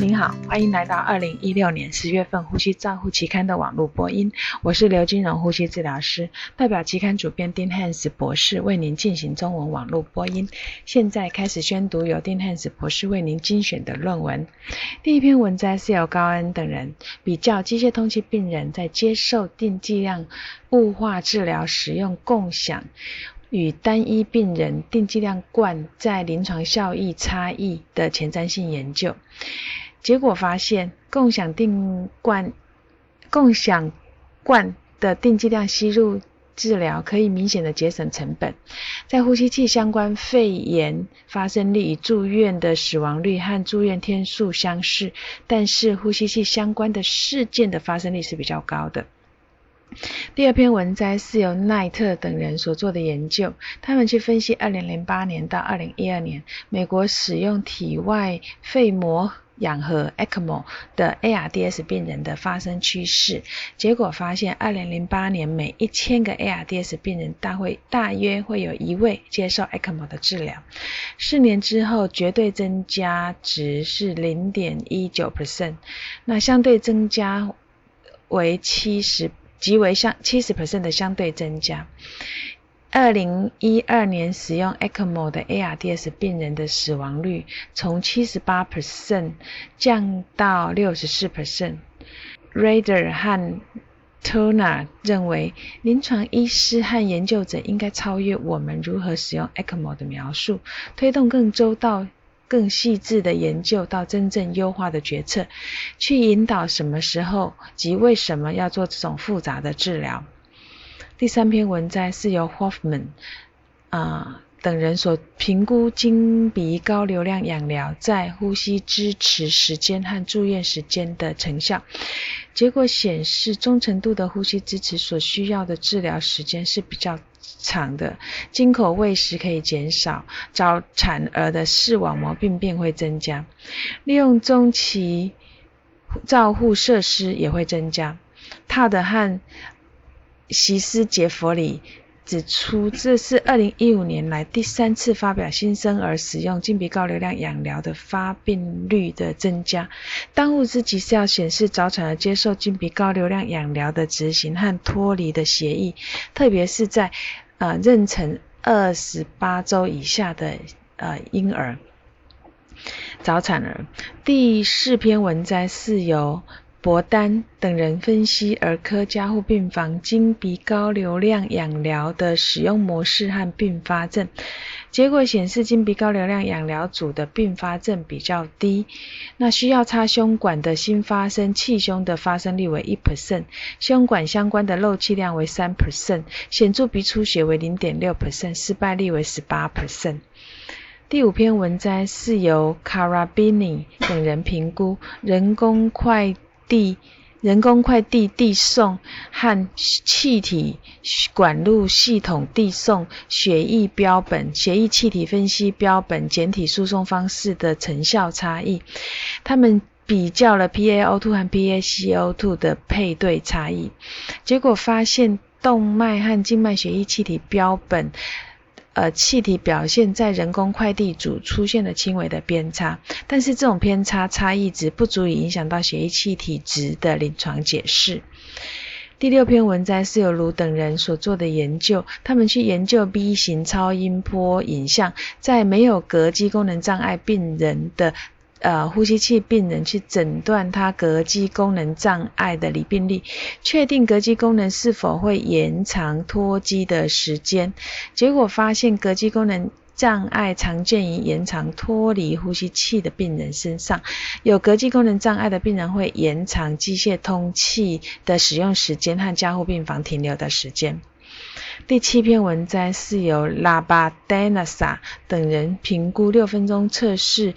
您好，欢迎来到二零一六年十月份《呼吸照护期刊》的网络播音。我是刘金荣呼吸治疗师，代表期刊主编丁汉斯博士为您进行中文网络播音。现在开始宣读由丁汉斯博士为您精选的论文。第一篇文摘是由高恩等人比较机械通气病人在接受定剂量雾化治疗使用共享。与单一病人定剂量罐在临床效益差异的前瞻性研究结果发现，共享定灌、共享罐的定剂量吸入治疗可以明显的节省成本，在呼吸器相关肺炎发生率与住院的死亡率和住院天数相似，但是呼吸器相关的事件的发生率是比较高的。第二篇文摘是由奈特等人所做的研究，他们去分析2008年到2012年美国使用体外肺膜氧和 （ECMO） 的 ARDS 病人的发生趋势。结果发现，2008年每一千个 ARDS 病人大会大约会有一位接受 ECMO 的治疗。四年之后，绝对增加值是0.19%，那相对增加为70。即为相七十 percent 的相对增加。二零一二年使用 ECMO 的 ARDS 病人的死亡率从七十八 percent 降到六十四 percent。Rader 和 Turner 认为，临床医师和研究者应该超越我们如何使用 ECMO 的描述，推动更周到。更细致的研究到真正优化的决策，去引导什么时候及为什么要做这种复杂的治疗。第三篇文摘是由 Hoffman 啊等人所评估经鼻高流量氧疗在呼吸支持时间和住院时间的成效。结果显示，中程度的呼吸支持所需要的治疗时间是比较。长的经口喂食可以减少，早产儿的视网膜病变会增加，利用中期照护设施也会增加。他的和席斯杰弗里指出，这是二零一五年来第三次发表新生儿使用经鼻高流量氧疗的发病率的增加。当务之急是要显示早产儿接受经鼻高流量氧疗的执行和脱离的协议，特别是在。呃，妊娠二十八周以下的呃婴儿、早产儿。第四篇文摘是由博丹等人分析儿科加护病房经鼻高流量氧疗的使用模式和并发症。结果显示，经鼻高流量氧疗组的并发症比较低。那需要插胸管的新发生气胸的发生率为一 percent，胸管相关的漏气量为三 percent，显著鼻出血为零点六 percent，失败率为十八 percent。第五篇文摘是由 Carabini 等人评估人工快递。人工快递递送和气体管路系统递送血液标本、血液气体分析标本简体输送方式的成效差异。他们比较了 PaO2 和 PaCO2 的配对差异，结果发现动脉和静脉血液气体标本。呃，气体表现在人工快递组出现了轻微的偏差，但是这种偏差差异值不足以影响到血液气体值的临床解释。第六篇文摘是由卢等人所做的研究，他们去研究 B 型超音波影像在没有膈肌功能障碍病人的。呃，呼吸器病人去诊断他膈肌功能障碍的离病率，确定膈肌功能是否会延长脱肌的时间。结果发现，膈肌功能障碍常见于延长脱离呼吸器的病人身上。有膈肌功能障碍的病人会延长机械通气的使用时间和加护病房停留的时间。第七篇文摘是由拉巴戴纳萨等人评估六分钟测试。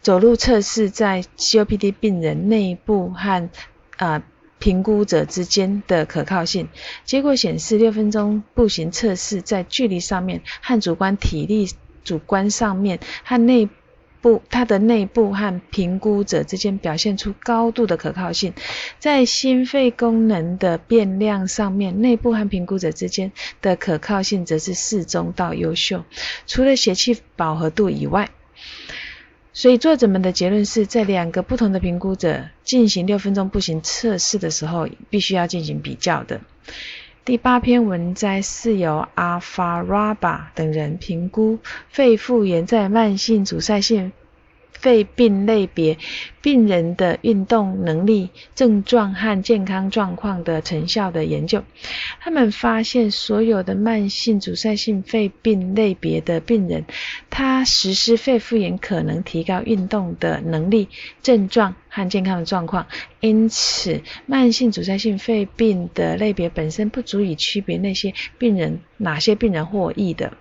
走路测试在 COPD 病人内部和啊评估者之间的可靠性。结果显示，六分钟步行测试在距离上面和主观体力主观上面和内部它的内部和评估者之间表现出高度的可靠性。在心肺功能的变量上面，内部和评估者之间的可靠性则是适中到优秀。除了血气饱和度以外。所以作者们的结论是在两个不同的评估者进行六分钟步行测试的时候，必须要进行比较的。第八篇文摘是由阿法拉巴等人评估肺复原在慢性阻塞性。肺病类别病人的运动能力、症状和健康状况的成效的研究，他们发现所有的慢性阻塞性肺病类别的病人，他实施肺复原可能提高运动的能力、症状和健康的状况。因此，慢性阻塞性肺病的类别本身不足以区别那些病人哪些病人获益的。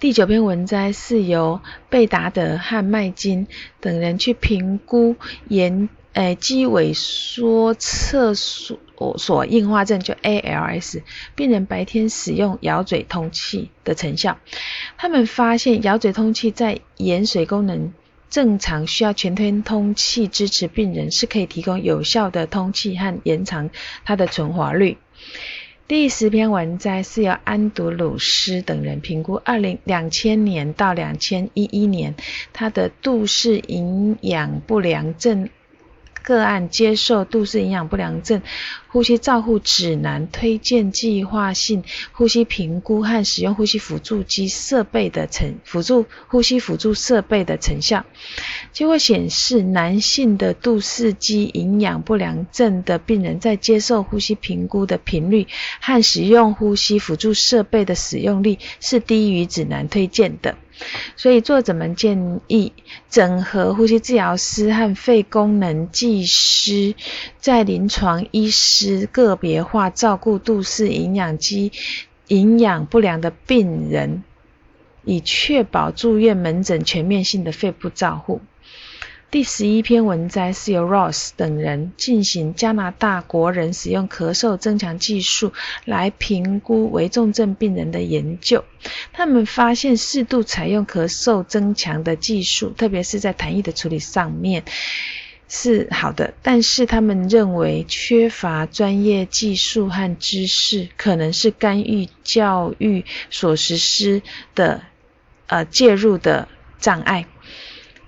第九篇文摘是由贝达德和麦金等人去评估延诶肌萎缩侧索索硬化症就 ALS 病人白天使用咬嘴通气的成效。他们发现咬嘴通气在盐水功能正常、需要全天通气支持病人是可以提供有效的通气和延长它的存活率。第十篇文摘是由安德鲁斯等人评估二零两千年到两千一一年他的杜氏营养不良症。个案接受杜氏营养不良症呼吸照护指南推荐计划性呼吸评估和使用呼吸辅助机设备的成辅助呼吸辅助设备的成效，结果显示，男性的杜氏肌营养不良症的病人在接受呼吸评估的频率和使用呼吸辅助设备的使用率是低于指南推荐的。所以作者们建议整合呼吸治疗师和肺功能技师，在临床医师之个别化照顾杜氏营养机营养不良的病人，以确保住院门诊全面性的肺部照护。第十一篇文摘是由 Ross 等人进行加拿大国人使用咳嗽增强技术来评估危重症病人的研究。他们发现适度采用咳嗽增强的技术，特别是在痰液的处理上面是好的，但是他们认为缺乏专业技术和知识，可能是干预教育所实施的呃介入的障碍。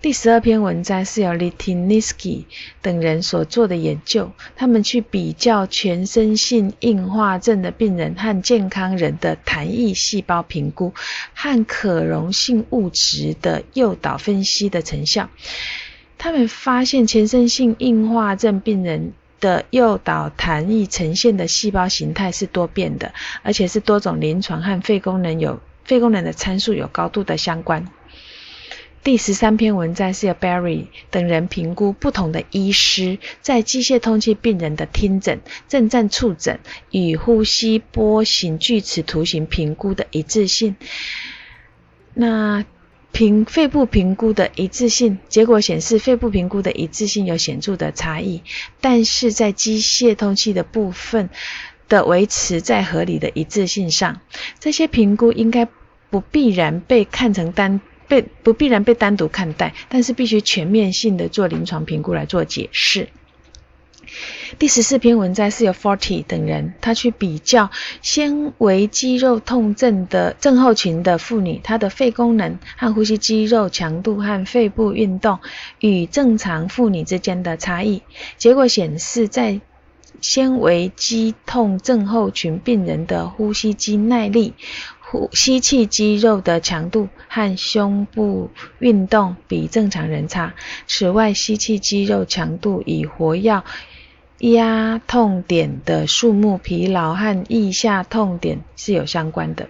第十二篇文章是由 Litinsky 等人所做的研究，他们去比较全身性硬化症的病人和健康人的痰液细胞评估和可溶性物质的诱导分析的成效。他们发现全身性硬化症病人的诱导痰液呈现的细胞形态是多变的，而且是多种临床和肺功能有肺功能的参数有高度的相关。第十三篇文章是由 Barry 等人评估不同的医师在机械通气病人的听诊、震颤触诊与呼吸波形锯齿图形评估的一致性。那评肺部评估的一致性结果显示，肺部评估的一致性有显著的差异，但是在机械通气的部分的维持在合理的一致性上。这些评估应该不必然被看成单。被不必然被单独看待，但是必须全面性的做临床评估来做解释。第十四篇文摘是由 Forty 等人，他去比较纤维肌肉痛症的症候群的妇女，她的肺功能和呼吸肌肉强度和肺部运动与正常妇女之间的差异。结果显示，在纤维肌痛症候群病人的呼吸肌耐力。呼吸气肌肉的强度和胸部运动比正常人差。此外，吸气肌肉强度与活跃压痛点的数目、疲劳和腋下痛点是有相关的。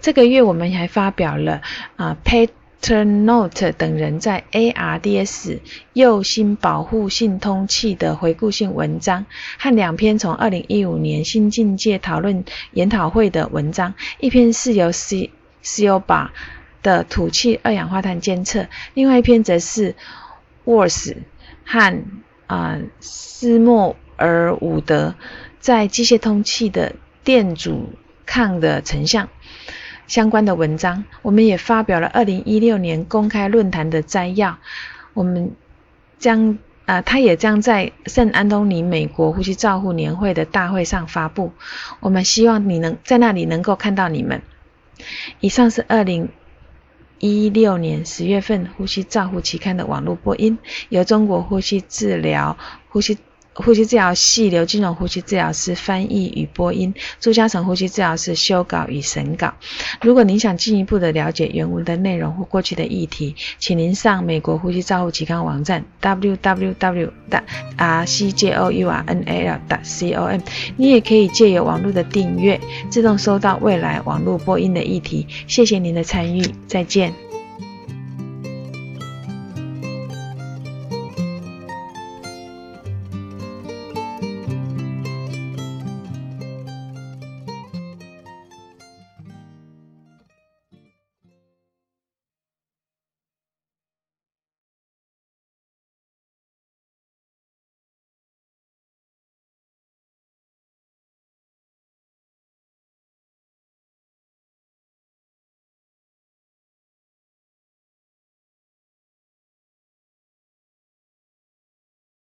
这个月我们还发表了啊，Pet。Turnote 等人在 ARDS 右心保护性通气的回顾性文章和两篇从2015年新境界讨论研讨会的文章，一篇是由 C c o b 的吐气二氧化碳监测，另外一篇则是 Worse 和啊斯莫尔伍德在机械通气的电阻抗的成像。相关的文章，我们也发表了二零一六年公开论坛的摘要。我们将啊，他也将在圣安东尼美国呼吸照护年会的大会上发布。我们希望你能在那里能够看到你们。以上是二零一六年十月份《呼吸照护》期刊的网络播音，由中国呼吸治疗呼吸。呼吸治疗系刘金荣呼吸治疗师翻译与播音，朱嘉诚呼吸治疗师修稿与审稿。如果您想进一步的了解原文的内容或过去的议题，请您上美国呼吸照护期刊网站 www.rcjournal.com。你也可以借由网络的订阅，自动收到未来网络播音的议题。谢谢您的参与，再见。